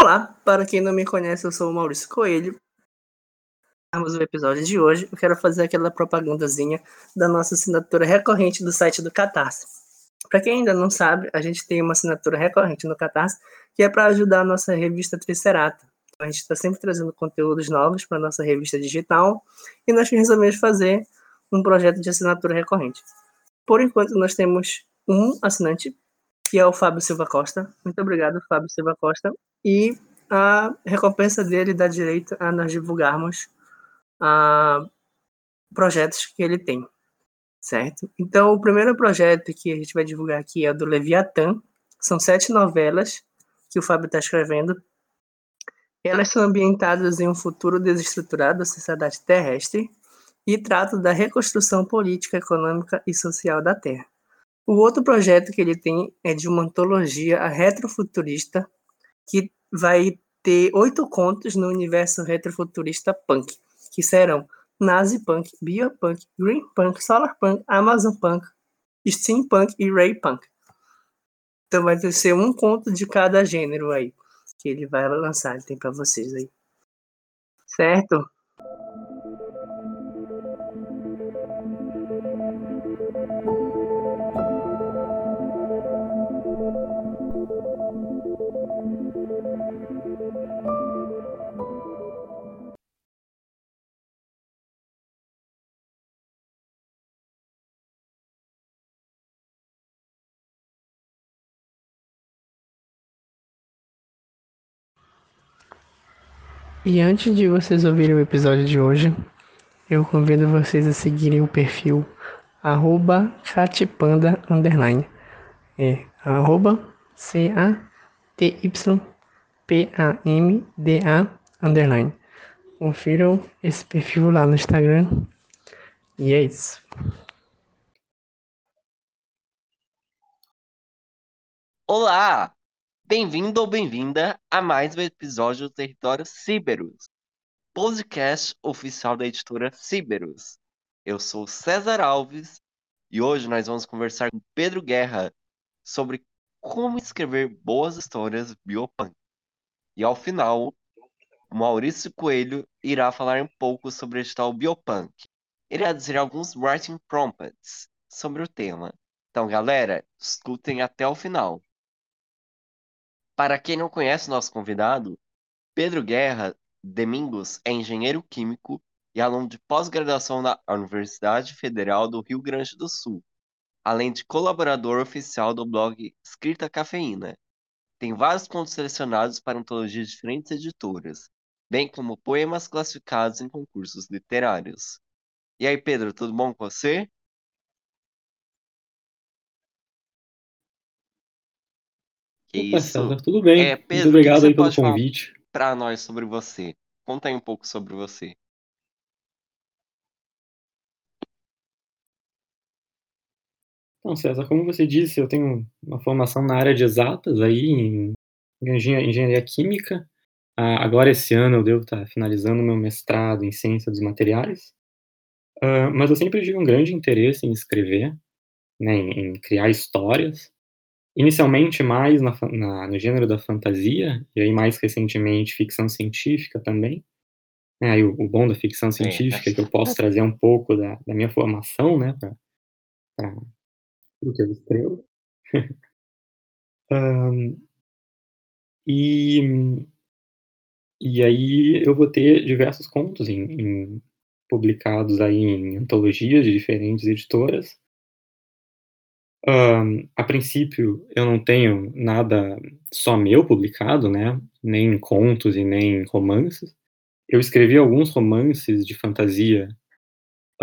Olá, para quem não me conhece, eu sou o Maurício Coelho. Vamos o episódio de hoje. Eu quero fazer aquela propagandazinha da nossa assinatura recorrente do site do Catarse. Para quem ainda não sabe, a gente tem uma assinatura recorrente no Catarse que é para ajudar a nossa revista Tricerata. A gente está sempre trazendo conteúdos novos para nossa revista digital e nós resolvemos fazer um projeto de assinatura recorrente. Por enquanto, nós temos um assinante, que é o Fábio Silva Costa. Muito obrigado, Fábio Silva Costa. E a recompensa dele dá direito a nós divulgarmos uh, projetos que ele tem, certo? Então, o primeiro projeto que a gente vai divulgar aqui é o do Leviatã. São sete novelas que o Fábio está escrevendo. Elas são ambientadas em um futuro desestruturado da sociedade terrestre e tratam da reconstrução política, econômica e social da Terra. O outro projeto que ele tem é de uma antologia retrofuturista que vai ter oito contos no universo retrofuturista punk, que serão Nazi Punk, Biopunk, Green Punk, Solar Punk, Amazon Punk, Steampunk e Ray Punk. Então vai ser um conto de cada gênero aí que ele vai lançar, tem para vocês aí. Certo? E antes de vocês ouvirem o episódio de hoje, eu convido vocês a seguirem o perfil arroba catpanda underline. É arroba C-A-T-Y-P-A-M-D-A underline. Confiram esse perfil lá no Instagram. E é isso. Olá! Bem-vindo ou bem-vinda a mais um episódio do Território Ciberus, podcast oficial da editora Ciberus. Eu sou César Alves e hoje nós vamos conversar com Pedro Guerra sobre como escrever boas histórias biopunk. E ao final, Maurício Coelho irá falar um pouco sobre o edital biopunk. Irá dizer alguns writing prompts sobre o tema. Então, galera, escutem até o final. Para quem não conhece nosso convidado, Pedro Guerra Domingos é engenheiro químico e aluno de pós-graduação na Universidade Federal do Rio Grande do Sul, além de colaborador oficial do blog Escrita Cafeína. Tem vários contos selecionados para antologias de diferentes editoras, bem como poemas classificados em concursos literários. E aí, Pedro, tudo bom com você? Que Opa, isso. César, tudo bem. É, Pedro, Muito obrigado aí pelo convite. Para nós sobre você. Conta aí um pouco sobre você. Então, César, como você disse, eu tenho uma formação na área de exatas aí, em engenharia química. Agora, esse ano, eu devo estar finalizando meu mestrado em ciência dos materiais. Mas eu sempre tive um grande interesse em escrever, né, em criar histórias. Inicialmente mais na na no gênero da fantasia, e aí mais recentemente ficção científica também. É, aí o o bom da ficção científica é que eu posso trazer um pouco da da minha formação, né, pra o que eu escrevo. Hã, e e aí eu vou ter diversos contos em em publicados aí em antologias de diferentes editoras. Hã, a princípio, eu não tenho nada só meu publicado, né, nem contos e nem romances. Eu escrevi alguns romances de fantasia,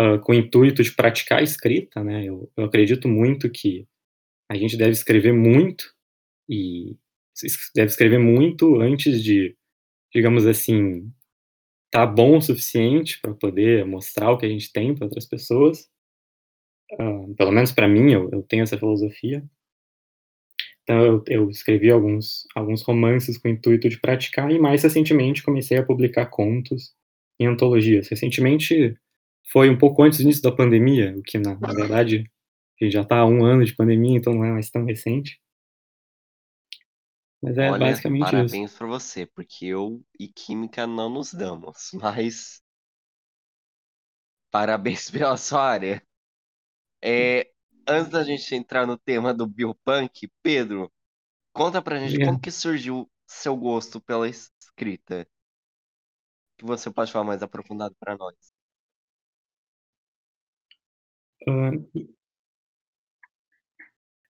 hã, com o intuito de praticar a escrita, né, eu eu acredito muito que a gente deve escrever muito e deve escrever muito antes de, digamos assim, tá bom o suficiente para poder mostrar o que a gente tem para outras pessoas. Hã, pelo menos para mim, eu eu tenho essa filosofia. Então eu eu escrevi alguns alguns romances com o intuito de praticar e mais recentemente comecei a publicar contos em antologias. Recentemente foi um pouco antes do início da pandemia, o que na na verdade, a gente já está há 1 ano de pandemia, então não é mais tão recente. Mas é Olha, basicamente isso. parabéns pra você, porque eu e química não nos damos, mas parabéns pela sua área. É, antes da gente entrar no tema do biopunk, Pedro, conta pra gente como que surgiu seu gosto pela escrita. Que você pode falar mais aprofundado pra nós. Ah,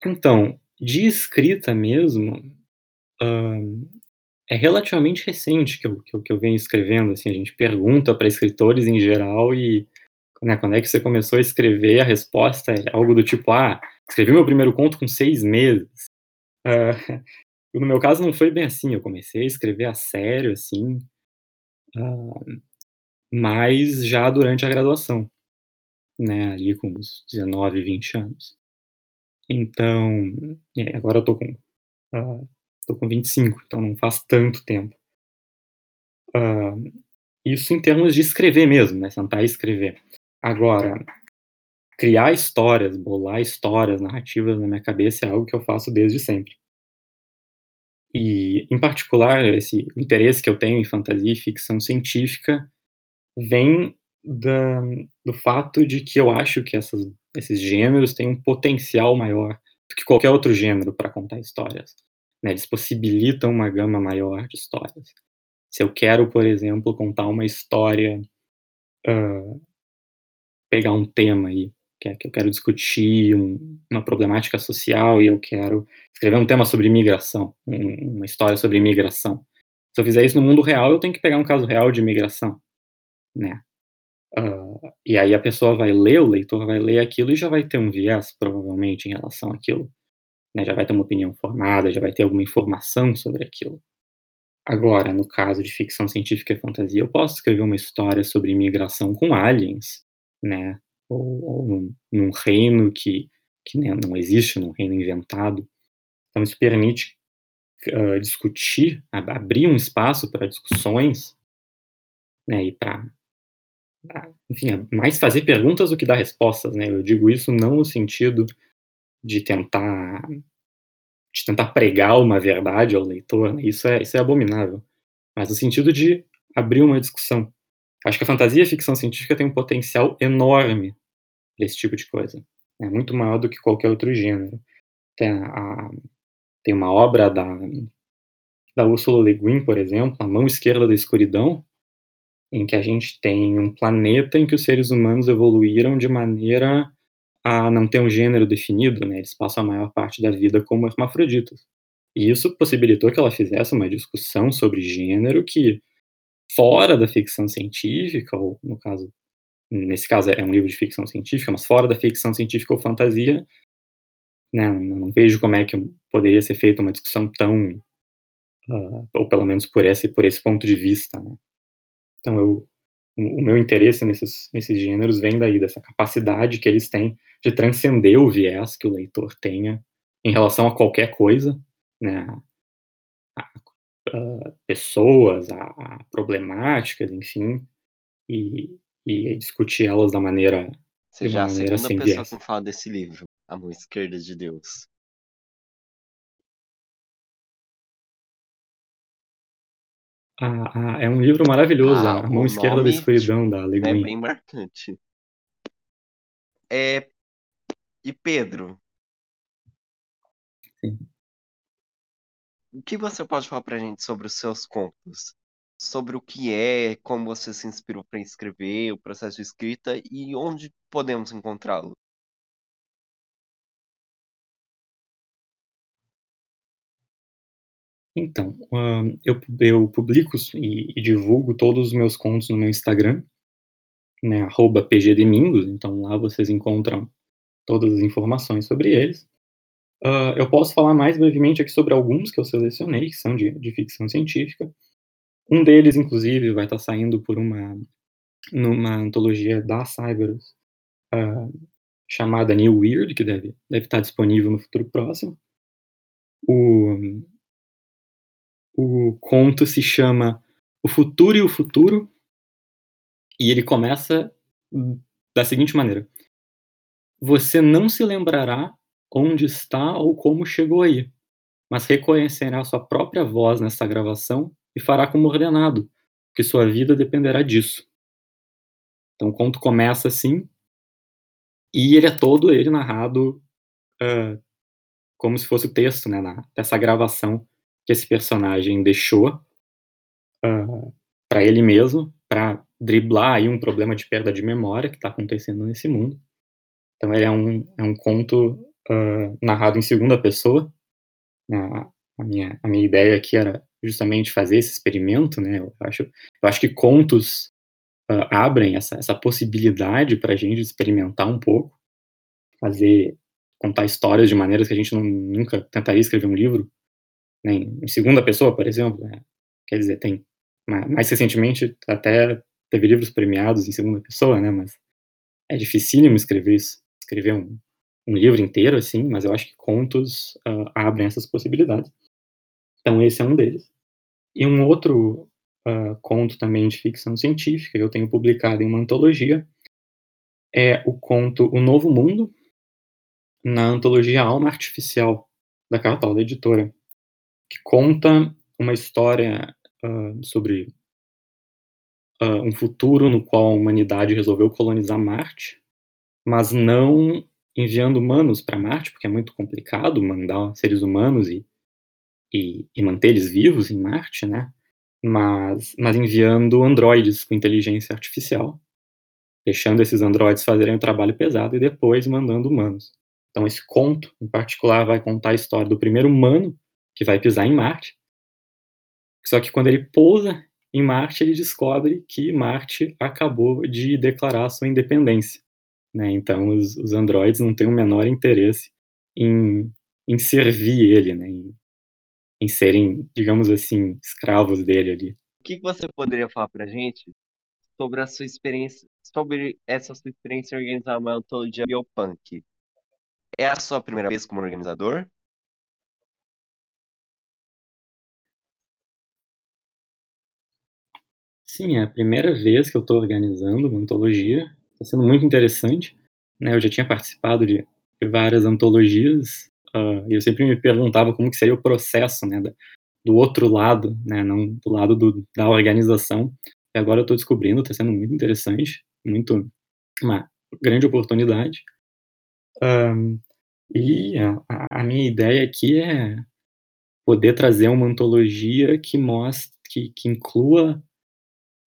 então, de escrita mesmo, ah, é relativamente recente que eu, que eu, que eu venho escrevendo. Assim, a gente pergunta para escritores em geral e né, quando é que você começou a escrever, a resposta é algo do tipo, ah, escrevi meu primeiro conto com seis meses. Ah, no meu caso não foi bem assim, eu comecei a escrever a sério, assim, ah, mas já durante a graduação, né, ali com uns 19, 20 anos. Então, é, agora eu tô com, ah, tô com 25, então não faz tanto tempo. Ah, isso em termos de escrever mesmo, né, sentar e escrever. Agora, criar histórias, bolar histórias, narrativas na minha cabeça é algo que eu faço desde sempre. E, em particular, esse interesse que eu tenho em fantasia e ficção científica vem da, do fato de que eu acho que essas, esses gêneros têm um potencial maior do que qualquer outro gênero para contar histórias. Né? Eles possibilitam uma gama maior de histórias. Se eu quero, por exemplo, contar uma história, uh, pegar um tema aí, que é que eu quero discutir um, uma problemática social e eu quero escrever um tema sobre imigração, um, uma história sobre imigração. Se eu fizer isso no mundo real, eu tenho que pegar um caso real de imigração, né? Uh, e aí a pessoa vai ler, o leitor vai ler aquilo e já vai ter um viés, provavelmente, em relação àquilo. Né? Já vai ter uma opinião formada, já vai ter alguma informação sobre aquilo. Agora, no caso de ficção científica e fantasia, eu posso escrever uma história sobre imigração com aliens, né? Ou, ou num, num, reino que, que né, não existe, num reino inventado. Então, isso permite uh, discutir, abrir um espaço para discussões, né? E para enfim, mais fazer perguntas do que dar respostas, né? Eu digo isso não no sentido de tentar de tentar pregar uma verdade ao leitor, né? isso é isso é abominável, mas no sentido de abrir uma discussão. Acho que a fantasia e a ficção científica tem um potencial enorme desse tipo de coisa, é muito maior do que qualquer outro gênero. Tem, a, tem uma obra da da Ursula Le Guin, por exemplo, A Mão Esquerda da Escuridão, em que a gente tem um planeta em que os seres humanos evoluíram de maneira a não ter um gênero definido, né? Eles passam a maior parte da vida como hermafroditas. E isso possibilitou que ela fizesse uma discussão sobre gênero que, fora da ficção científica, ou no caso, nesse caso é um livro de ficção científica, mas fora da ficção científica ou fantasia, né, não vejo como é que poderia ser feita uma discussão tão, uh, ou pelo menos por esse, por esse ponto de vista, né? Então, eu, o meu interesse nesses, nesses gêneros vem daí, dessa capacidade que eles têm de transcender o viés que o leitor tenha em relação a qualquer coisa, né, pessoas, a, a, problemáticas, enfim, e, e discutir elas da maneira Você já é a segunda pessoa viés. que fala desse livro, A Mão Esquerda de Deus. Ah, ah, é um livro maravilhoso, ah, A Mão Esquerda da Escuridão, da Le Guin. É bem marcante. É... E Pedro? Sim. O que você pode falar pra gente sobre os seus contos? Sobre o que é, como você se inspirou para escrever, o processo de escrita e onde podemos encontrá-lo? Então, eu, eu publico e, e, divulgo todos os meus contos no meu Instagram, né, pgdomingos, então lá vocês encontram todas as informações sobre eles. Uh, eu posso falar mais brevemente aqui sobre alguns que eu selecionei, que são de, de ficção científica. Um deles, inclusive, vai estar saindo por uma numa antologia da Cyberus, uh, chamada New Weird, que deve, deve estar disponível no futuro próximo. O, o conto se chama O Futuro e o Futuro, e ele começa da seguinte maneira: Você não se lembrará onde está ou como chegou aí, mas reconhecerá sua própria voz nessa gravação e fará como ordenado, que sua vida dependerá disso. Então o conto começa assim, e ele é todo ele narrado uh, como se fosse o texto, né, dessa gravação que esse personagem deixou uh, para ele mesmo, para driblar aí um problema de perda de memória que está acontecendo nesse mundo. Então ele é um, é um conto uh, narrado em segunda pessoa. A, a, minha, a minha ideia aqui era justamente fazer esse experimento, né? Eu acho, eu acho que contos uh, abrem essa, essa possibilidade para a gente experimentar um pouco, fazer, contar histórias de maneiras que a gente não, nunca tentaria escrever um livro, né? em segunda pessoa, por exemplo. Né? Quer dizer, tem mais recentemente até teve livros premiados em segunda pessoa, né? Mas é dificílimo escrever isso, escrever um, um livro inteiro assim, mas eu acho que contos uh, abrem essas possibilidades. Então esse é um deles. E um outro uh, conto também de ficção científica, eu tenho publicado em uma antologia, é o conto O Novo Mundo, na antologia Alma Artificial, da Cartola Editora, que conta uma história uh, sobre um futuro no qual a humanidade resolveu colonizar Marte, mas não enviando humanos para Marte, porque é muito complicado mandar seres humanos e, e, e manter eles vivos em Marte, né? Mas, mas enviando androides com inteligência artificial, deixando esses androides fazerem o trabalho pesado e depois mandando humanos. Então esse conto, em particular, vai contar a história do primeiro humano que vai pisar em Marte. Só que quando ele pousa em Marte, ele descobre que Marte acabou de declarar sua independência. Né? Então, os, os androides não têm o menor interesse em, em servir ele, né? em, em serem, digamos assim, escravos dele ali. O que você poderia falar para a gente sobre a sua experiência, sobre essa sua experiência em organizar uma antologia biopunk? É a sua primeira vez como organizador? Sim, é a primeira vez que eu estou organizando uma antologia. Está sendo muito interessante. Né? Eu já tinha participado de, várias antologias uh, e eu sempre me perguntava como que seria o processo, né, do outro lado, né, não do lado do, da organização. E agora eu estou descobrindo, está sendo muito interessante, muito uma grande oportunidade. Um, e a, a, minha ideia aqui é poder trazer uma antologia que mostre, que, que inclua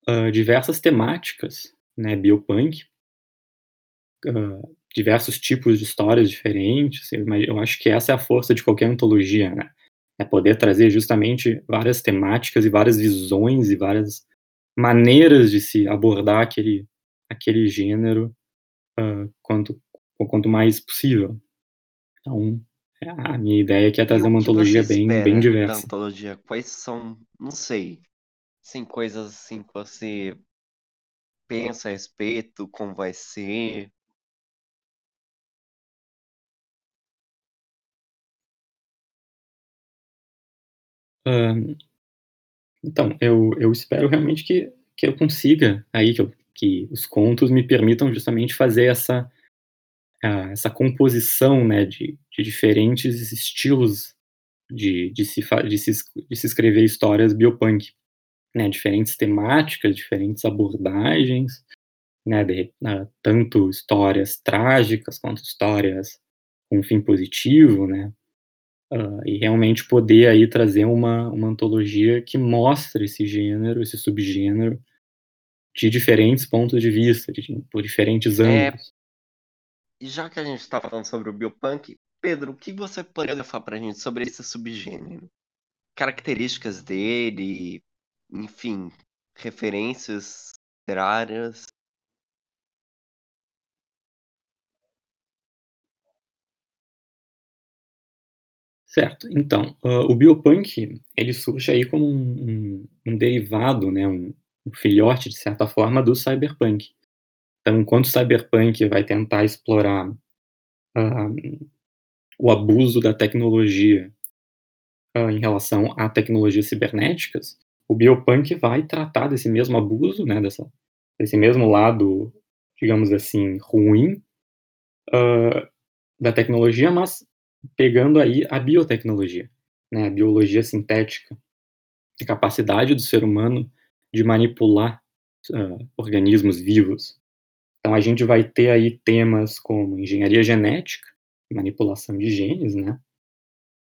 uh, diversas temáticas, né, biopunk, uh, diversos tipos de histórias diferentes. Eu, eu, acho que essa é a força de qualquer antologia, né? É poder trazer justamente várias temáticas e várias visões e várias maneiras de se abordar aquele, aquele gênero uh, quanto, quanto mais possível. Então, a minha ideia aqui é trazer uma antologia bem, bem diversa. antologia? Quais são, não sei, Sim, coisas assim que você pensa a respeito, como vai ser. Então, eu, eu espero realmente que, que eu consiga aí, que, eu, que os contos me permitam justamente fazer essa, essa composição, né, de, de diferentes estilos de, de, se, de, se, de se escrever histórias biopunk né, diferentes temáticas, diferentes abordagens, né, de, uh, tanto histórias trágicas quanto histórias com fim positivo, né, uh, e realmente poder aí trazer uma, uma antologia que mostre esse gênero, esse subgênero, de diferentes pontos de vista, de, por diferentes é, ângulos. É, e já que a gente está falando sobre o biopunk, Pedro, o que você poderia falar para a gente sobre esse subgênero? Características dele, enfim, referências literárias. Certo. Então, uh, o biopunk ele surge aí como um, um, um derivado, né, um, um, filhote de certa forma do cyberpunk. Então, enquanto o cyberpunk vai tentar explorar uh, o abuso da tecnologia uh, em relação a tecnologias cibernéticas, o biopunk vai tratar desse mesmo abuso, né, dessa, desse mesmo lado, digamos assim, ruim uh, da tecnologia, mas pegando aí a biotecnologia. né, a biologia sintética, a capacidade do ser humano de manipular uh, organismos vivos. Então a gente vai ter aí temas como engenharia genética, manipulação de genes, né?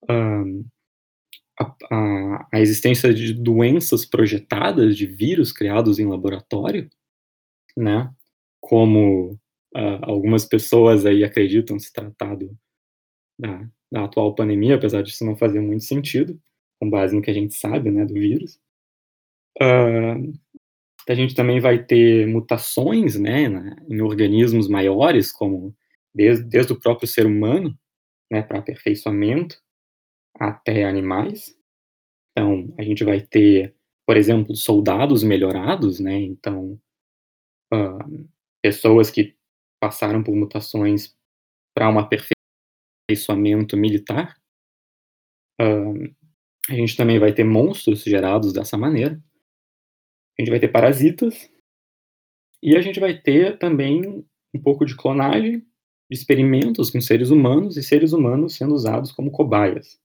Um, a, a, a, existência de doenças projetadas, de vírus criados em laboratório, né? Como uh, algumas pessoas aí acreditam se tratar do, da, da, atual pandemia, apesar disso não fazer muito sentido, com base no que a gente sabe, né, do vírus. Uh, a gente também vai ter mutações, né, em organismos maiores, como desde, desde o próprio ser humano, né, para aperfeiçoamento, até animais. Então, a gente vai ter, por exemplo, soldados melhorados, né, então, uh, pessoas que passaram por mutações para um aperfeiçoamento militar. Uh, a gente também vai ter monstros gerados dessa maneira. A gente vai ter parasitas. E a gente vai ter também um pouco de clonagem, de experimentos com seres humanos e seres humanos sendo usados como cobaias.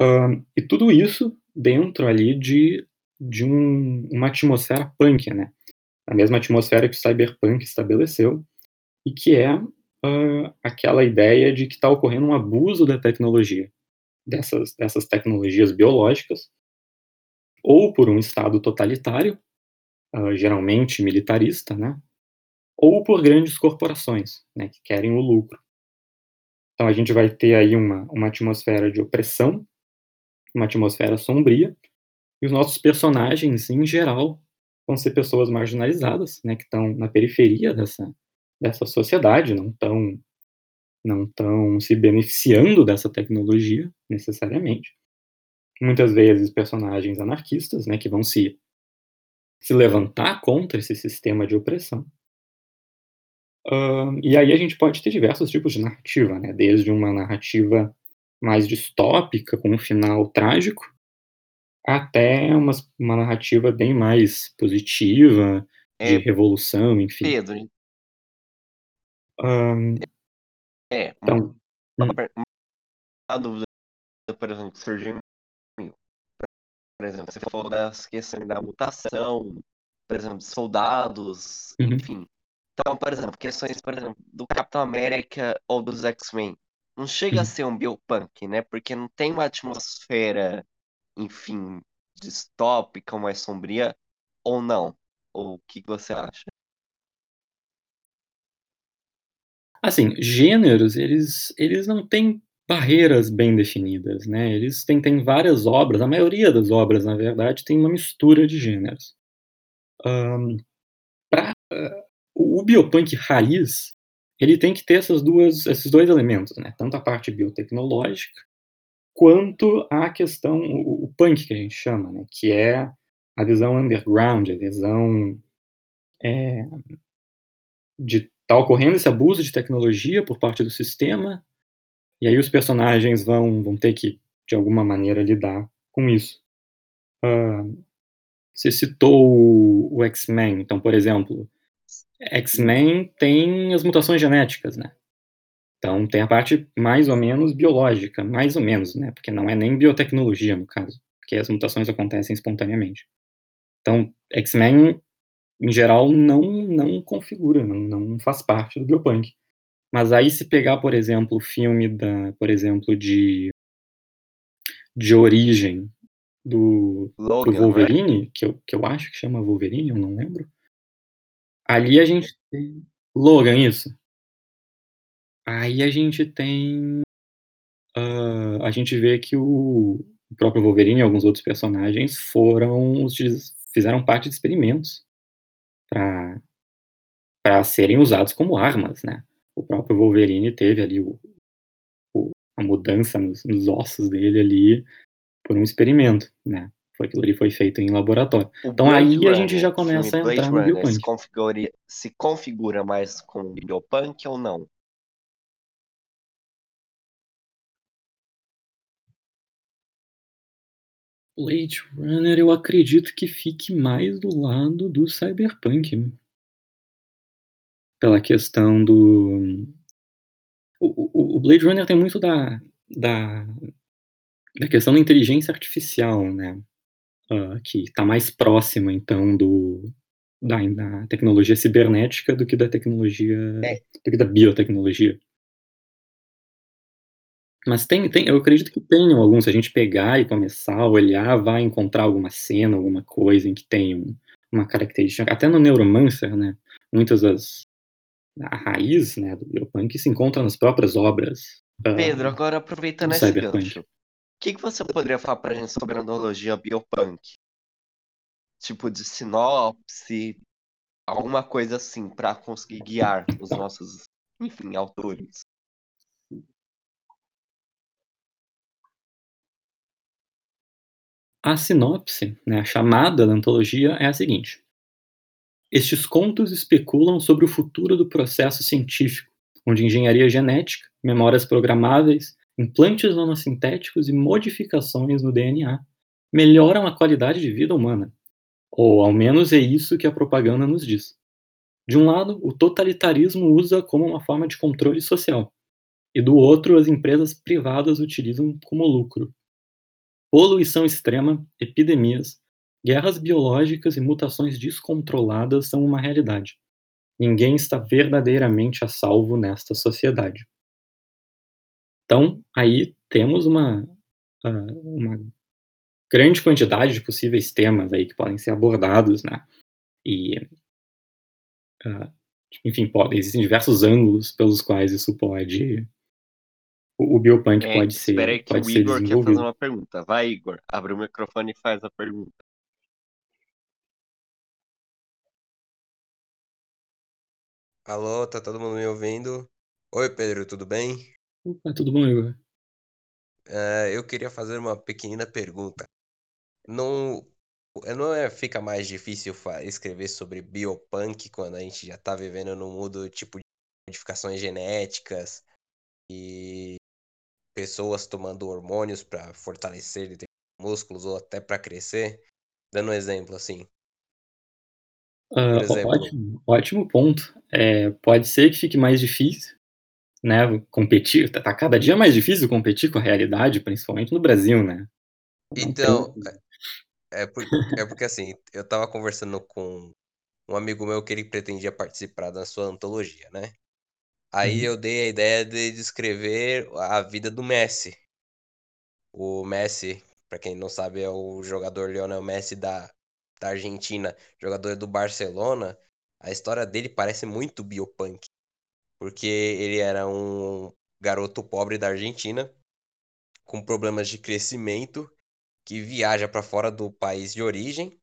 Uh, e tudo isso dentro ali de, de um, uma atmosfera punk, né? A mesma atmosfera que o cyberpunk estabeleceu e que é uh, aquela ideia de que está ocorrendo um abuso da tecnologia, dessas, dessas tecnologias biológicas, ou por um Estado totalitário, uh, geralmente militarista, né? ou por grandes corporações, né, que querem o lucro. Então a gente vai ter aí uma, uma atmosfera de opressão, uma atmosfera sombria, e os nossos personagens, em geral, vão ser pessoas marginalizadas, né, que estão na periferia dessa, dessa sociedade, não estão não estão se beneficiando dessa tecnologia necessariamente. Muitas vezes personagens anarquistas, né, que vão se se levantar contra esse sistema de opressão. Uh, e aí a gente pode ter diversos tipos de narrativa, né? Desde uma narrativa mais distópica, com um final trágico, até uma, uma narrativa bem mais positiva, de é, revolução, enfim. Pedro. Um, é, então, uma, hum. uma, dúvida, por exemplo, que surgiu por exemplo, você falou das questões da mutação, por exemplo, soldados, uhum. enfim. Então, por exemplo, questões, por exemplo, do Capitão América ou dos X-Men. Não chega uhum. a ser um biopunk, né? Porque não tem uma atmosfera, enfim, distópica, mais sombria, ou não? Ou o que você acha? Assim, gêneros, eles, eles não têm barreiras bem definidas, né? Eles têm, têm várias obras, a maioria das obras, na verdade, tem uma mistura de gêneros. Um, pra, uh, o biopunk raiz, ele tem que ter essas duas, esses dois elementos, né? Tanto a parte biotecnológica, quanto a questão, o, o punk que a gente chama, né? Que é a visão underground, a visão é, de tá ocorrendo esse abuso de tecnologia por parte do sistema, e aí os personagens vão, vão ter que, de alguma maneira, lidar com isso. Uh, você citou o, o X-Men, então, por exemplo, X-Men tem as mutações genéticas, né? Então tem a parte mais ou menos biológica, mais ou menos, né? Porque não é nem biotecnologia no caso, porque as mutações acontecem espontaneamente. Então, X-Men em geral, não, não configura, não, não faz parte do biopunk. Mas aí se pegar, por exemplo, o filme da, por exemplo, de de origem do, Logan, do Wolverine, né? que, eu, que eu acho que chama Wolverine, eu não lembro. Ali a gente tem Logan, isso. Aí a gente tem uh, a gente vê que o, o próprio Wolverine e alguns outros personagens foram fizeram parte de experimentos para serem usados como armas, né? O próprio Wolverine teve ali o, o, a mudança nos, nos, ossos dele ali por um experimento, né? Foi aquilo ali foi feito em laboratório. O então Blade aí Runner, a gente já começa a entrar no biopunk. Se configura, se configura mais com biopunk ou não? Blade Runner eu acredito que fique mais do lado do cyberpunk. Pela questão do. O, o, o, Blade Runner tem muito da, da. da questão da inteligência artificial, né, hã, que está mais próxima, então, do da da tecnologia cibernética do que da tecnologia É. do que da biotecnologia. Mas tem tem eu acredito que tenham alguns, se a gente pegar e começar a olhar, vai encontrar alguma cena, alguma coisa em que tem um uma característica até no Neuromancer, né, muitas das a raiz, né, do biopunk se encontra nas próprias obras, hã, Pedro, agora do aproveitando esse gancho, que que você poderia falar pra gente sobre a analogia biopunk? Tipo de sinopse, alguma coisa assim, pra conseguir guiar os nossos, enfim, autores. A sinopse, né, a chamada da antologia é a seguinte: estes contos especulam sobre o futuro do processo científico, onde engenharia genética, memórias programáveis, implantes nanosintéticos e modificações no DNA melhoram a qualidade de vida humana. Ou ao menos é isso que a propaganda nos diz. De um lado, o totalitarismo usa como uma forma de controle social, e do outro, as empresas privadas utilizam como lucro. Poluição extrema, epidemias, guerras biológicas e mutações descontroladas são uma realidade. Ninguém está verdadeiramente a salvo nesta sociedade. Então, aí temos uma, hã, uma grande quantidade de possíveis temas aí que podem ser abordados, né, e hã, enfim, podem existem diversos ângulos pelos quais isso pode o o biopunk É, pode espera aí ser que o pode ser Igor quer fazer uma pergunta. Vai, Igor, abre o microfone e faz a pergunta. Alô, tá todo mundo me ouvindo? Oi, Pedro, tudo bem? Opa, tudo bom, Igor? Eh, eu queria fazer uma pequenina pergunta. Não eh, não é fica mais difícil escrever sobre biopunk quando a gente já tá vivendo num mundo, tipo, de modificações genéticas e pessoas tomando hormônios pra fortalecer músculos ou até pra crescer? Dando um exemplo, assim. Exemplo ótimo ótimo ponto. Eh, pode ser que fique mais difícil, né, competir tá tá cada dia mais difícil competir com a realidade, principalmente no Brasil, né. Não Então, é é por é porque, assim, eu estava conversando com um amigo meu que ele pretendia participar da sua antologia, né. Aí Uhum. eu dei a ideia de descrever a vida do Messi. O Messi, pra quem não sabe, é o jogador Lionel Messi da da Argentina, jogador do Barcelona. A história dele parece muito biopunk, porque ele era um garoto pobre da Argentina, com problemas de crescimento, que viaja pra fora do país de origem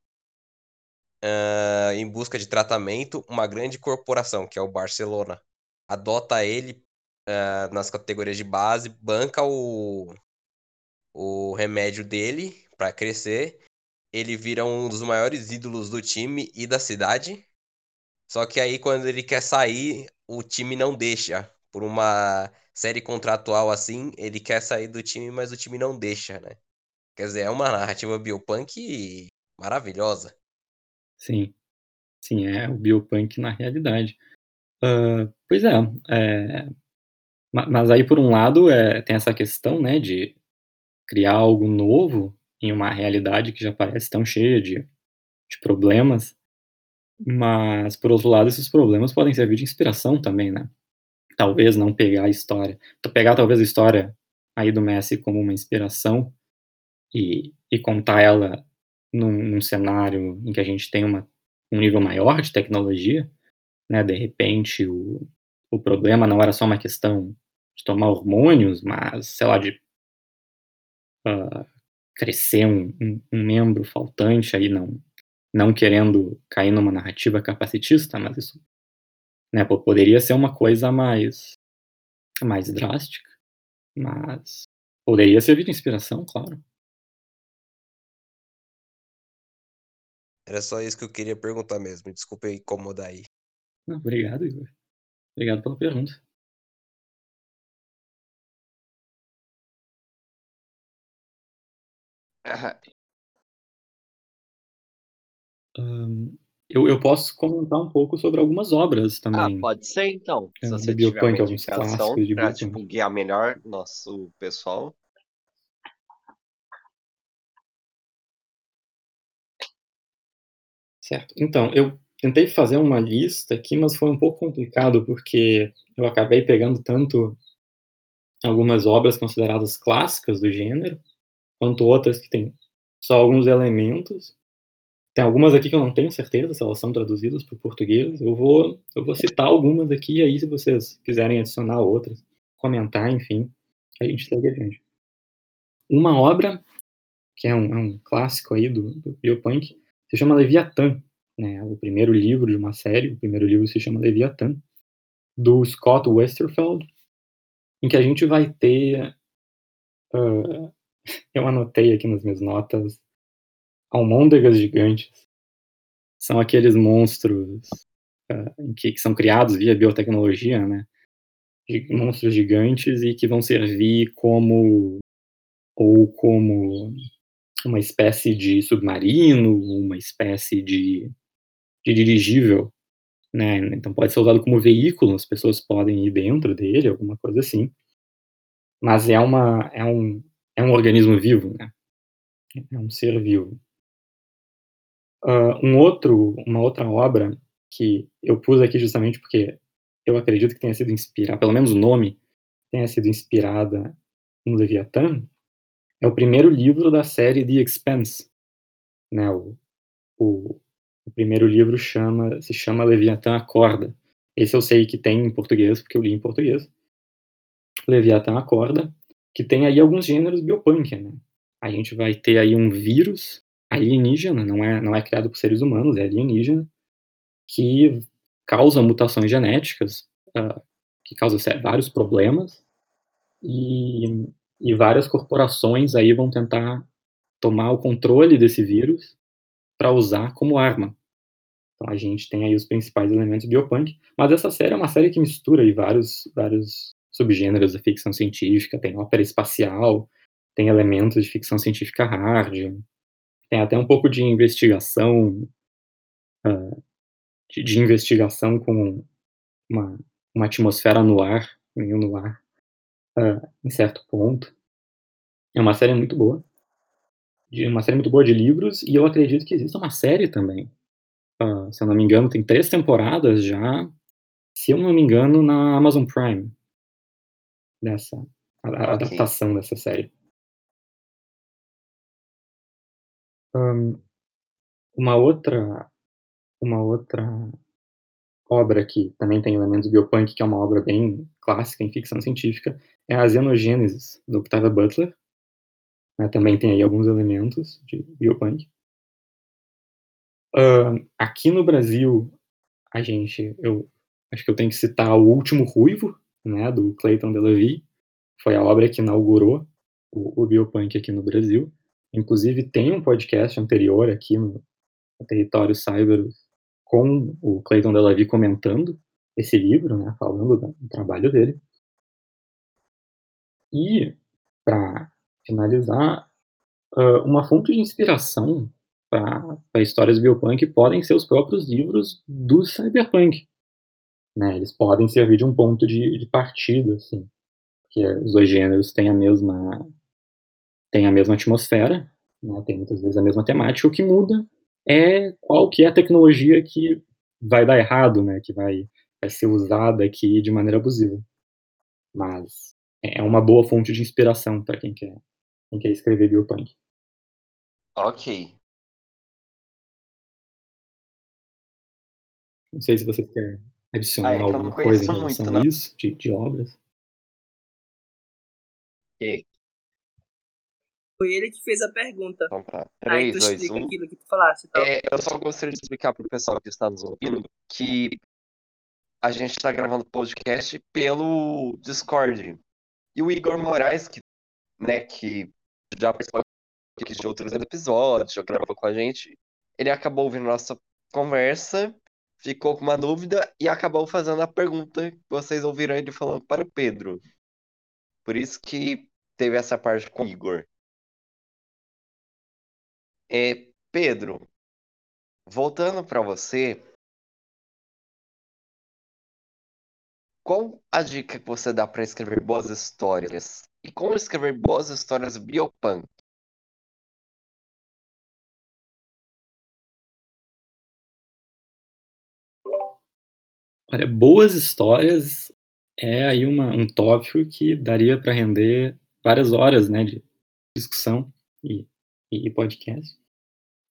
hã, em busca de tratamento, uma grande corporação, que é o Barcelona, adota ele, hã, nas categorias de base, banca o o remédio dele pra crescer, ele vira um dos maiores ídolos do time e da cidade. Só que aí quando ele quer sair, o time não deixa, por uma série contratual, assim, ele quer sair do time, mas o time não deixa, né. Quer dizer, é uma narrativa biopunk maravilhosa. Sim. Sim, é o biopunk na realidade. Hã, pois é, ma mas aí por um lado, eh, tem essa questão, né, de criar algo novo em uma realidade que já parece tão cheia de de problemas, mas por outro lado esses problemas podem servir de inspiração também, né. Talvez não pegar a história pegar talvez a história aí do Messi como uma inspiração, e e contar ela num num cenário em que a gente tem uma um nível maior de tecnologia, né, de repente o o problema não era só uma questão de tomar hormônios, mas sei lá de hã, crescer um um membro faltante aí não não querendo cair numa narrativa capacitista, mas isso, né, po poderia ser uma coisa mais mais drástica, mas poderia servir de inspiração, claro. Era só isso que eu queria perguntar mesmo, desculpa incomodar aí. Obrigado, Igor. Obrigado pela pergunta. Um, eu, eu, posso comentar um pouco sobre algumas obras ah, também. Ah, pode ser então. Se é, você de Biopunk, alguns clássicos de pra, Tipo, guiar melhor nosso pessoal. Certo. Então, eu tentei fazer uma lista aqui, mas foi um pouco complicado, porque eu acabei pegando tanto algumas obras consideradas clássicas do gênero, quanto outras que têm só alguns elementos. Tem algumas aqui que eu não tenho certeza se elas são traduzidas para o português. Eu vou, eu vou citar algumas aqui, e aí se vocês quiserem adicionar outras, comentar, enfim, a gente segue adiante. Uma obra, que é um, é um clássico aí do, do biopunk, se chama Leviatã, né? O primeiro livro de uma série, o primeiro livro se chama Leviatã, do Scott Westerfeld, em que a gente vai ter, uh, eu anotei aqui nas minhas notas, almôndegas gigantes. São aqueles monstros uh, que, que, são criados via biotecnologia, né? monstros gigantes e que vão servir como ou como uma espécie de submarino, uma espécie de, de dirigível, né? Então pode ser usado como veículo, as pessoas podem ir dentro dele, alguma coisa assim. Mas é uma é um é um organismo vivo, né? É um ser vivo. Uh, um outro uma outra obra que eu pus aqui justamente porque eu acredito que tenha sido inspirada, pelo menos o nome tenha sido inspirada no Leviatã, é o primeiro livro da série The Expanse. Né, o, o, o primeiro livro chama, se chama Leviatã Acorda. Esse eu sei que tem em português, porque eu li em português. Leviatã Acorda, que tem aí alguns gêneros biopunk, né? A gente vai ter aí um vírus alienígena, não é, não é criado por seres humanos, é alienígena, que causa mutações genéticas, uh, que causa vários problemas, e, e várias corporações aí vão tentar tomar o controle desse vírus para usar como arma. Então a gente tem aí os principais elementos biopunk, mas essa série é uma série que mistura aí vários, vários subgêneros da ficção científica, tem ópera espacial, tem elementos de ficção científica hard, tem até um pouco de investigação uh, de, de investigação com uma, uma atmosfera no ar, meio no ar, uh, em certo ponto. É uma série muito boa. De, uma série muito boa de livros, e eu acredito que existe uma série também. Uh, se eu não me engano, tem três temporadas já, se eu não me engano, na Amazon Prime. Dessa, a, a okay. adaptação dessa série. Um, uma outra uma outra obra que também tem elementos biopunk, que é uma obra bem clássica em ficção científica, é a Xenogênesis, do Octavia Butler. Né, também tem aí alguns elementos de biopunk. Uh, aqui no Brasil, a gente, eu acho que eu tenho que citar O Último Ruivo, né, do Clayton Delavie. Foi a obra que inaugurou o, o biopunk aqui no Brasil. Inclusive, tem um podcast anterior aqui no, no Território Cyber com o Clayton Delavie comentando esse livro, né, falando do trabalho dele. E, para finalizar, uma fonte de inspiração para histórias biopunk podem ser os próprios livros do cyberpunk. Né? Eles podem servir de um ponto de, de partida, assim, porque os dois gêneros têm a mesma têm a mesma atmosfera, né? tem muitas vezes a mesma temática. O que muda é qual que é a tecnologia que vai dar errado, né, que vai, vai ser usada aqui de maneira abusiva. Mas é uma boa fonte de inspiração para quem quer, quem quer escrever biopunk. Ok. Não sei se você quer adicionar ah, é alguma coisa em relação muito, a isso, de, de obras. Ok. Foi ele que fez a pergunta. Então tá. 3, Aí tu 2, explica 1. aquilo que tu falaste. Então. É, eu só gostaria de explicar pro pessoal que está nos ouvindo que a gente está gravando podcast pelo Discord. E o Igor Moraes, que, né, que já participou de outros episódios, já gravou com a gente, ele acabou ouvindo nossa conversa, ficou com uma dúvida e acabou fazendo a pergunta que vocês ouviram ele falando para o Pedro. Por isso que teve essa parte com o Igor. É, Pedro, voltando para você, qual a dica que você dá para escrever boas histórias? e como escrever boas histórias biopunk. Olha, boas histórias é aí uma, um tópico que daria para render várias horas né, de discussão e, e podcast.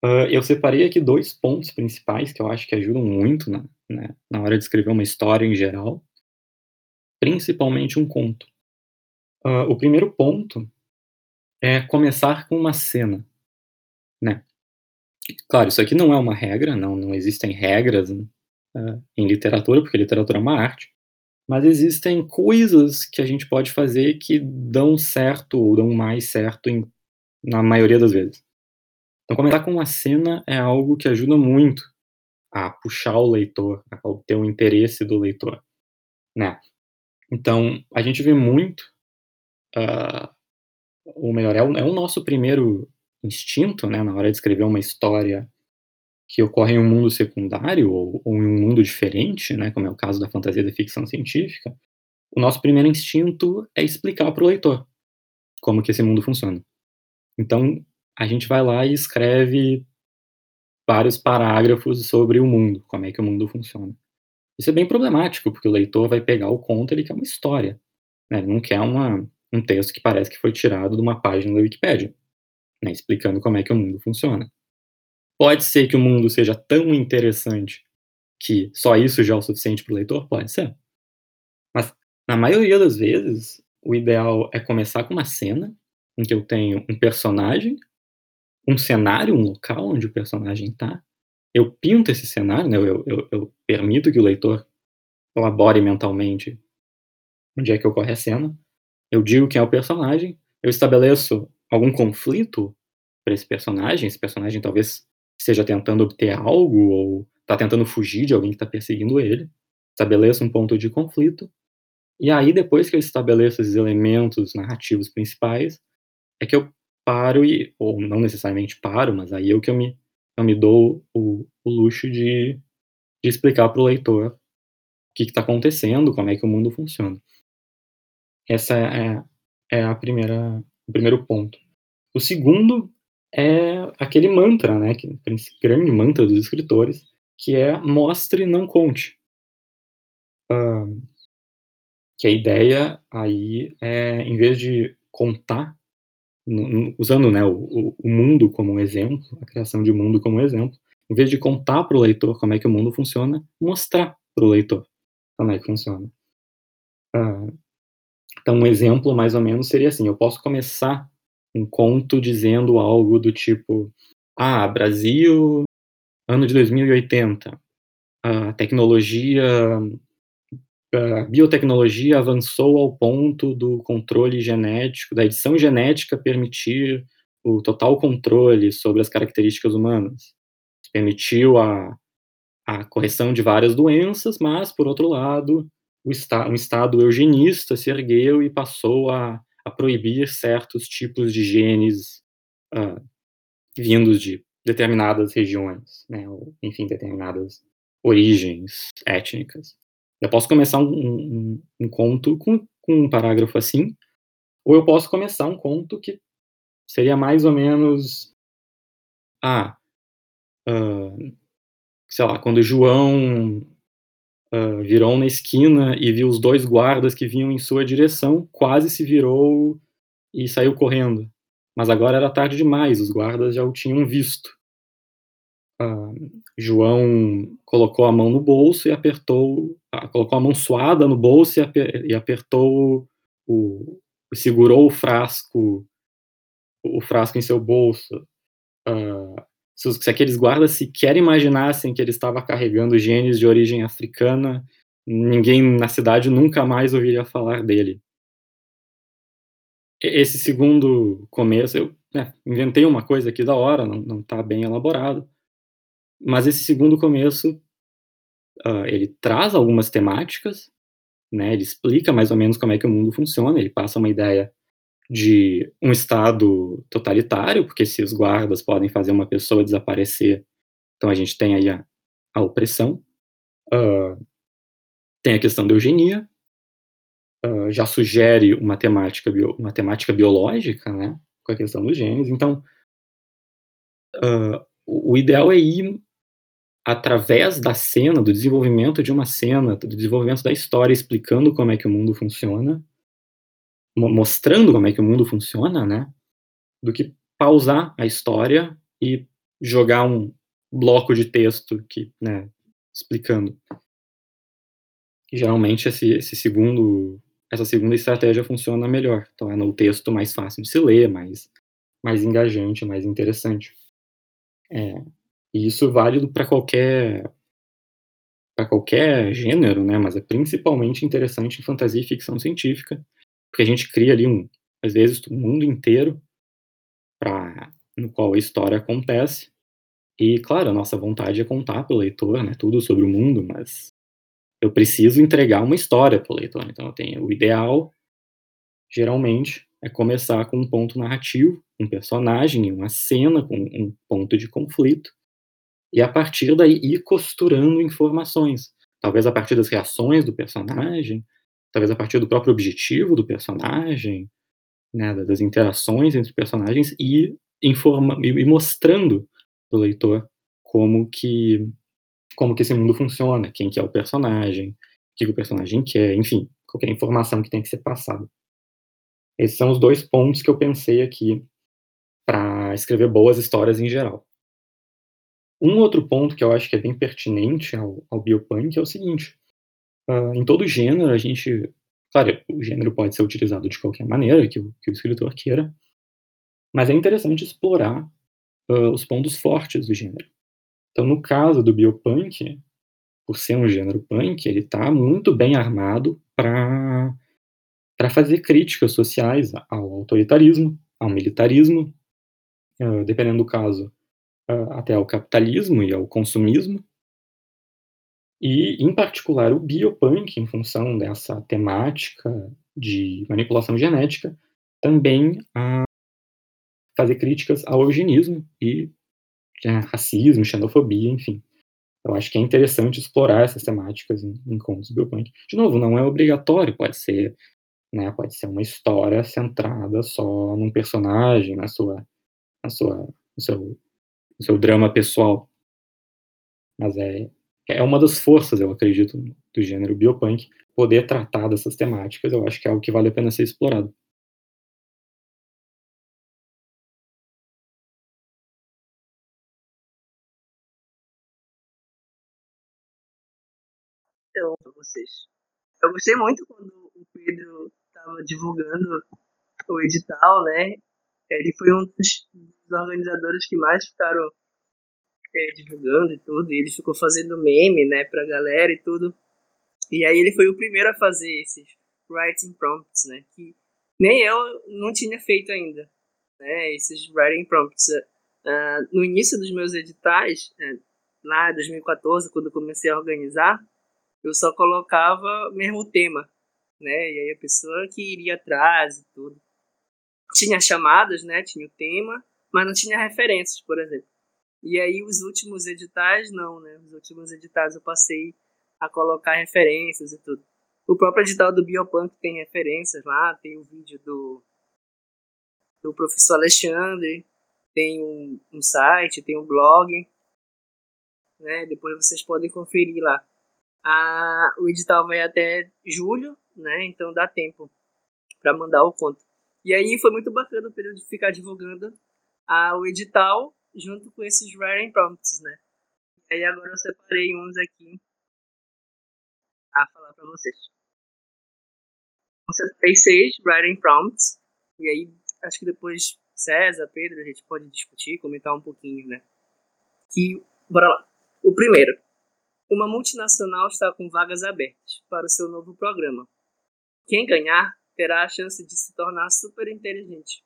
Uh, eu separei aqui dois pontos principais que eu acho que ajudam muito na, né, na hora de escrever uma história em geral, principalmente um conto. Uh, o primeiro ponto é começar com uma cena, né? Claro, isso aqui não é uma regra, não, não existem regras uh, em literatura, porque literatura é uma arte, mas existem coisas que a gente pode fazer que dão certo ou dão mais certo em, na maioria das vezes. Então, começar com uma cena é algo que ajuda muito a puxar o leitor, a ter o interesse do leitor, né? Então, a gente vê muito, uh, ou melhor, é o, é o nosso primeiro instinto, né, na hora de escrever uma história que ocorre em um mundo secundário ou, ou, em um mundo diferente, né, como é o caso da fantasia da ficção científica, o nosso primeiro instinto é explicar para o leitor como que esse mundo funciona. Então, a gente vai lá e escreve vários parágrafos sobre o mundo, como é que o mundo funciona. Isso é bem problemático, porque o leitor vai pegar o conto, ele quer uma história. Né? Ele não quer uma, um texto que parece que foi tirado de uma página da Wikipédia, né? explicando como é que o mundo funciona. Pode ser que o mundo seja tão interessante que só isso já é o suficiente para o leitor? Pode ser. Mas, na maioria das vezes, o ideal é começar com uma cena em que eu tenho um personagem um cenário, um local onde o personagem está. Eu pinto esse cenário, né? eu, eu, eu, permito que o leitor elabore mentalmente onde é que ocorre a cena. Eu digo quem é o personagem. Eu estabeleço algum conflito para esse personagem. Esse personagem talvez esteja tentando obter algo ou está tentando fugir de alguém que está perseguindo ele. Estabeleço um ponto de conflito. E aí, depois que eu estabeleço esses elementos narrativos principais, é que eu paro e ou não necessariamente paro, mas aí eu que eu me eu me dou o, o luxo de, de explicar para o leitor o que está acontecendo, como é que o mundo funciona. Essa é, é a primeira o primeiro ponto. O segundo é aquele mantra, né, que grande mantra dos escritores, que é mostre, não conte. Uh, que a ideia aí é, em vez de contar usando né, o, o mundo como um exemplo, a criação de mundo como um exemplo, em vez de contar para o leitor como é que o mundo funciona, mostrar para o leitor como é que funciona. Ah, então, um exemplo mais ou menos seria assim: eu posso começar um conto dizendo algo do tipo: Ah, Brasil, ano de 2080, a tecnologia a biotecnologia avançou ao ponto do controle genético, da edição genética permitir o total controle sobre as características humanas. Permitiu a, a correção de várias doenças, mas, por outro lado, um Estado eugenista se ergueu e passou a, a proibir certos tipos de genes uh, vindos de determinadas regiões, né, ou, enfim, determinadas origens étnicas. Eu posso começar um, um, um conto com, com, um parágrafo assim, ou eu posso começar um conto que seria mais ou menos. Ah, uh, sei lá, quando João uh, virou na esquina e viu os dois guardas que vinham em sua direção, quase se virou e saiu correndo. Mas agora era tarde demais, os guardas já o tinham visto. Uh, João colocou a mão no bolso e apertou, uh, colocou a mão suada no bolso e, aper, e apertou o, segurou o frasco, o frasco em seu bolso. Se, se, aqueles guardas sequer imaginassem que ele estava carregando genes de origem africana, ninguém na cidade nunca mais ouviria falar dele. Esse segundo começo, eu né, inventei uma coisa aqui da hora, não está bem elaborado, mas esse segundo começo, uh, ele traz algumas temáticas, né? Ele explica mais ou menos como é que o mundo funciona. Ele passa uma ideia de um estado totalitário, porque se os guardas podem fazer uma pessoa desaparecer, então a gente tem aí a, a opressão. Uh, tem a questão da eugenia, uh, já sugere uma temática, bio, uma temática biológica, né, com a questão dos genes. Então, uh, o ideal é ir através da cena, do desenvolvimento de uma cena, do desenvolvimento da história, explicando como é que o mundo funciona, mostrando como é que o mundo funciona, né? Do que pausar a história e jogar um bloco de texto que, né, explicando. E geralmente esse, esse segundo, essa segunda estratégia funciona melhor, torna o texto mais fácil de se ler, mais, mais engajante, mais interessante. É, e isso é válido para qualquer para qualquer gênero, né? Mas é principalmente interessante em fantasia e ficção científica, porque a gente cria ali um, às vezes, um mundo inteiro para no qual a história acontece. E claro, a nossa vontade é contar para o leitor, né? Tudo sobre o mundo, mas eu preciso entregar uma história para o leitor. Então, eu tenho o ideal, geralmente, é começar com um ponto narrativo, um personagem, uma cena com um ponto de conflito, e a partir daí ir costurando informações. Talvez a partir das reações do personagem, talvez a partir do próprio objetivo do personagem, né, das interações entre personagens e informa e mostrando para o leitor como que como que esse mundo funciona, quem que é o personagem, o que, que o personagem quer, enfim, qualquer informação que tem que ser passada. Esses são os dois pontos que eu pensei aqui para escrever boas histórias em geral. Um outro ponto que eu acho que é bem pertinente ao, ao biopunk é o seguinte: uh, em todo gênero, a gente. Claro, o gênero pode ser utilizado de qualquer maneira que o, que o escritor queira, mas é interessante explorar uh, os pontos fortes do gênero. Então, no caso do biopunk, por ser um gênero punk, ele está muito bem armado para para fazer críticas sociais ao autoritarismo, ao militarismo, uh, dependendo do caso, uh, até ao capitalismo e ao consumismo. E, em particular, o biopunk, em função dessa temática de manipulação genética, também a fazer críticas ao eugenismo e né, racismo, xenofobia, enfim. Eu acho que é interessante explorar essas temáticas em, em contos biopunk. De novo, não é obrigatório, pode ser, né, pode ser uma história centrada só num personagem, na sua, na sua, no seu, no seu drama pessoal. Mas é, é uma das forças, eu acredito, do gênero biopunk, poder tratar dessas temáticas, eu acho que é algo que vale a pena ser explorado. então vocês. Eu gostei muito quando o Pedro estava divulgando o edital, né? Ele foi um dos, organizadores que mais ficaram é, divulgando e tudo. E ele ficou fazendo meme, né, pra galera e tudo. E aí ele foi o primeiro a fazer esses writing prompts, né? Que nem eu não tinha feito ainda, né? Esses writing prompts. Uh, no início dos meus editais, uh, lá em 2014, quando eu comecei a organizar, eu só colocava mesmo tema, né? E aí a pessoa que iria atrás e tudo. Tinha chamadas, né? Tinha o tema, mas não tinha referências, por exemplo. E aí os últimos editais, não, né? Os últimos editais eu passei a colocar referências e tudo. O próprio edital do Biopunk tem referências lá, tem o um vídeo do, do professor Alexandre, tem um, um site, tem um blog, né? Depois vocês podem conferir lá. A, o edital vai até julho, né? Então dá tempo para mandar o conto. E aí foi muito bacana o período de ficar divulgando a, o edital junto com esses writing prompts, né? E aí agora eu separei uns aqui a falar para vocês. Eu separei seis writing prompts e aí acho que depois César, Pedro, a gente pode discutir, comentar um pouquinho, né? Que bora lá. O primeiro uma multinacional está com vagas abertas para o seu novo programa. Quem ganhar terá a chance de se tornar super inteligente.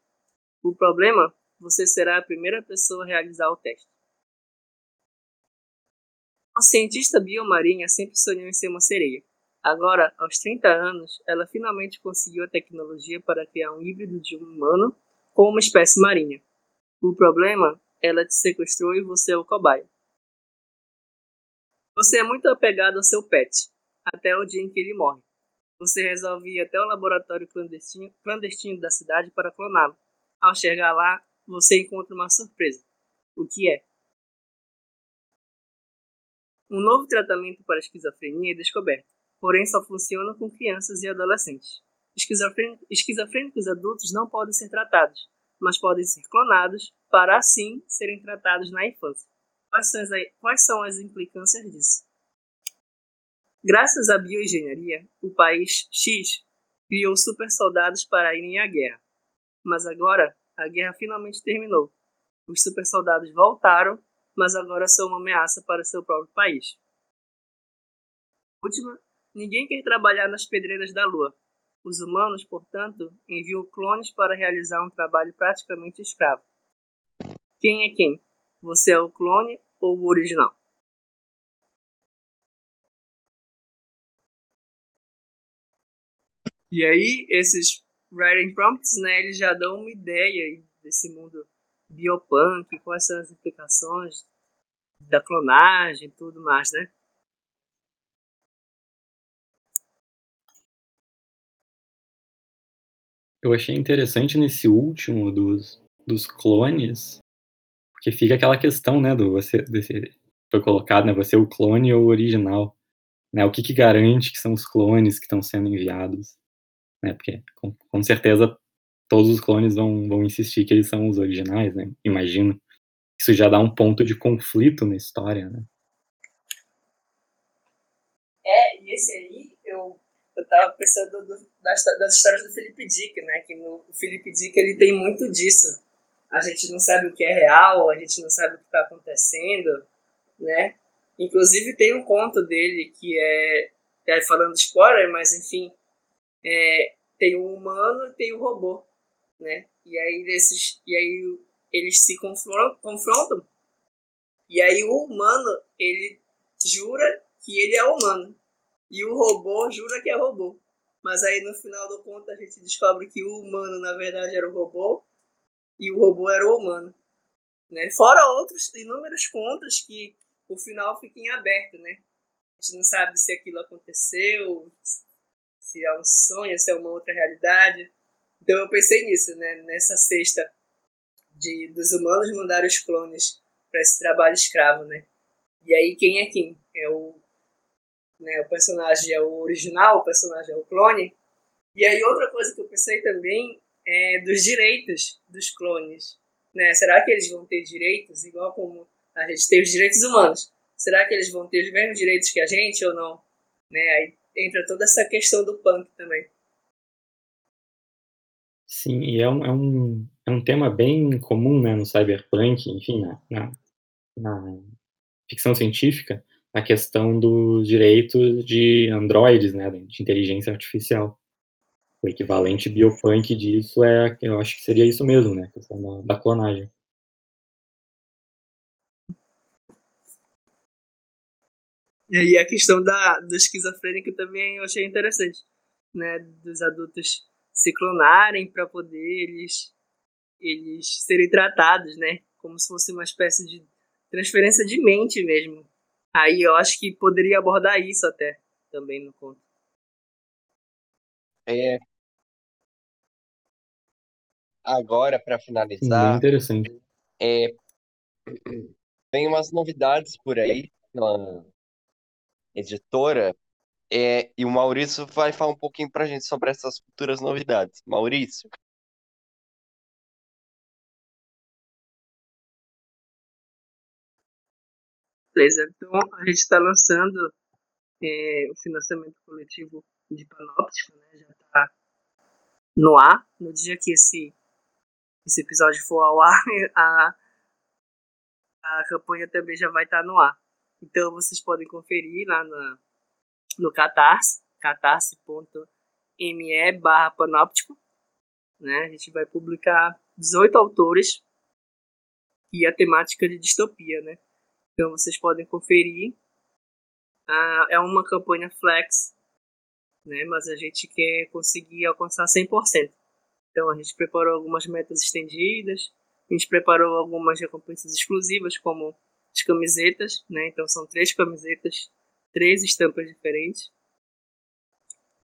O problema? Você será a primeira pessoa a realizar o teste. A cientista biomarinha sempre sonhou em ser uma sereia. Agora, aos 30 anos, ela finalmente conseguiu a tecnologia para criar um híbrido de um humano com uma espécie marinha. O problema? Ela te sequestrou e você é o cobaia. Você é muito apegado ao seu pet, até o dia em que ele morre. Você resolve ir até o laboratório clandestino, clandestino da cidade para cloná-lo. Ao chegar lá, você encontra uma surpresa. O que é? Um novo tratamento para a esquizofrenia é descoberto, porém só funciona com crianças e adolescentes. Esquizofrênicos adultos não podem ser tratados, mas podem ser clonados para assim serem tratados na infância. Quais são as, quais são as implicâncias disso? Graças à bioengenharia, o país X criou super soldados para irem à guerra. Mas agora, a guerra finalmente terminou. Os super soldados voltaram, mas agora são uma ameaça para seu próprio país. Última, ninguém quer trabalhar nas pedreiras da Lua. Os humanos, portanto, enviam clones para realizar um trabalho praticamente escravo. Quem é quem? Você é o clone ou o original? E aí, esses writing prompts, né, eles já dão uma ideia desse mundo biopunk, quais são as implicações da clonagem e tudo mais, né? Eu achei interessante nesse último dos, dos clones, porque fica aquela questão, né, do você desse, foi colocado, né, você é o clone ou o original, né? O que que garante que são os clones que estão sendo enviados? Né? Porque com, com certeza todos os clones vão, vão insistir que eles são os originais, né? Imagino. Isso já dá um ponto de conflito na história, né? É, e esse aí, eu, eu tava pensando do, das, das histórias do Felipe Dick, né? Que no, o Felipe Dick, ele tem muito disso. A gente não sabe o que é real, a gente não sabe o que está acontecendo, né? Inclusive tem um conto dele que é, é falando spoiler, mas enfim, é, tem o humano e tem o robô, né? E aí desses, e aí eles se confrontam, e aí o humano ele jura que ele é humano e o robô jura que é robô. Mas aí no final do conto a gente descobre que o humano na verdade era o robô e o robô era o humano, né? Fora outros inúmeros contos que o final fica em aberto, né? A gente não sabe se aquilo aconteceu, se é um sonho, se é uma outra realidade. Então eu pensei nisso, né? Nessa cesta de dos humanos mandar os clones para esse trabalho escravo, né? E aí quem é quem? É o, né, o personagem é o original, o personagem é o clone. E aí outra coisa que eu pensei também é dos direitos dos clones, né? Será que eles vão ter direitos igual como a gente tem os direitos humanos? Será que eles vão ter os mesmos direitos que a gente ou não? Né? Aí entra toda essa questão do punk também. Sim, e é um, é um, é um tema bem comum né, no cyberpunk, enfim, na, na, na ficção científica, a questão dos direitos de androides, né, de inteligência artificial. O equivalente biopunk disso é, eu acho que seria isso mesmo, né, a questão da, da clonagem. E aí a questão da, do esquizofrênico também eu achei interessante, né? Dos adultos se clonarem para poder eles, eles serem tratados, né? Como se fosse uma espécie de transferência de mente mesmo. Aí eu acho que poderia abordar isso até também no conto. É. Agora, para finalizar, Bem interessante. é, tem umas novidades por aí editora, é, e o Maurício vai falar um pouquinho pra gente sobre essas futuras novidades. Maurício. Beleza, então a gente está lançando é, o financiamento coletivo de Panóptico, né? Já está no ar. No dia que esse, esse episódio for ao ar, a, a campanha também já vai estar tá no ar. Então vocês podem conferir lá na, no Catarse, catarse.me barra panóptico. Né? A gente vai publicar 18 autores e a temática de distopia. Né? Então vocês podem conferir. Ah, é uma campanha flex, né? mas a gente quer conseguir alcançar 100%. Então a gente preparou algumas metas estendidas, a gente preparou algumas recompensas exclusivas, como as camisetas, né? Então são três camisetas, três estampas diferentes.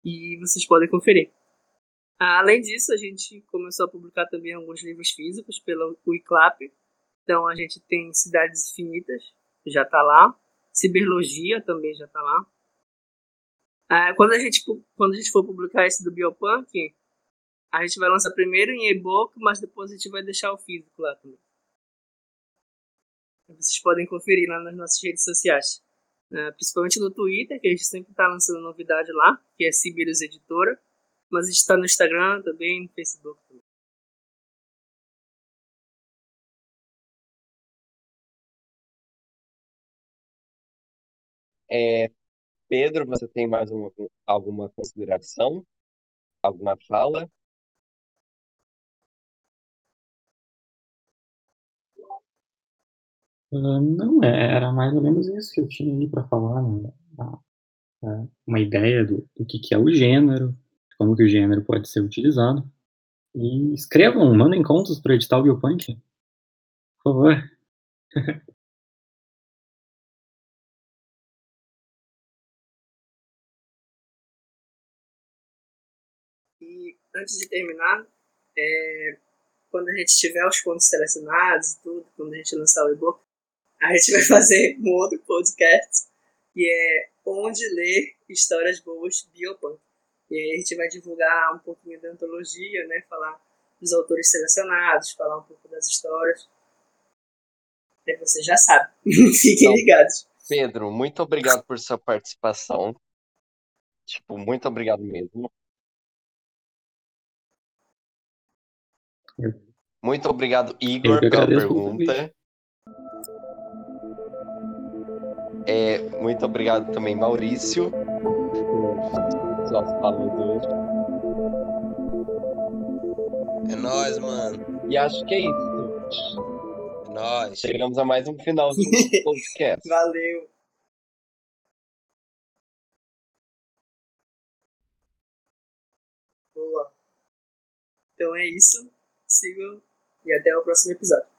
E vocês podem conferir. Além disso, a gente começou a publicar também alguns livros físicos pela Wiclap. Então a gente tem Cidades Infinitas, já está lá. Ciberlogia também já tá lá. Ah, quando, a gente, quando a gente for publicar esse do Biopunk, a gente vai lançar primeiro em e-book, mas depois a gente vai deixar o físico lá também. Vocês podem conferir lá nas nossas redes sociais. Uh, principalmente no Twitter, que a gente sempre está lançando novidade lá, que é Sibirus Editora. Mas a gente está no Instagram também, no Facebook também. É, Pedro, você tem mais uma, alguma consideração? Alguma fala? Uh, não, é, era mais ou menos isso que eu tinha aí para falar, né? uma ideia do, do que, que é o gênero, como que o gênero pode ser utilizado. E escrevam, mandem contos para o Biopunk. Por favor. e antes de terminar, é, quando a gente tiver os contos selecionados e tudo, quando a gente lançar o e-book, a gente vai fazer um outro podcast que é Onde Ler Histórias Boas Biopunk. E aí a gente vai divulgar um pouquinho da antologia, né? Falar dos autores selecionados, falar um pouco das histórias. E você já sabe. Fiquem então, ligados. Pedro, muito obrigado por sua participação. Tipo, muito obrigado mesmo. Muito obrigado, Igor, pela pergunta. É, muito obrigado também, Maurício, hoje. É nóis, mano. E acho que é isso. É nóis. Chegamos a mais um final do podcast. Valeu. Boa. Então é isso. Sigam e até o próximo episódio.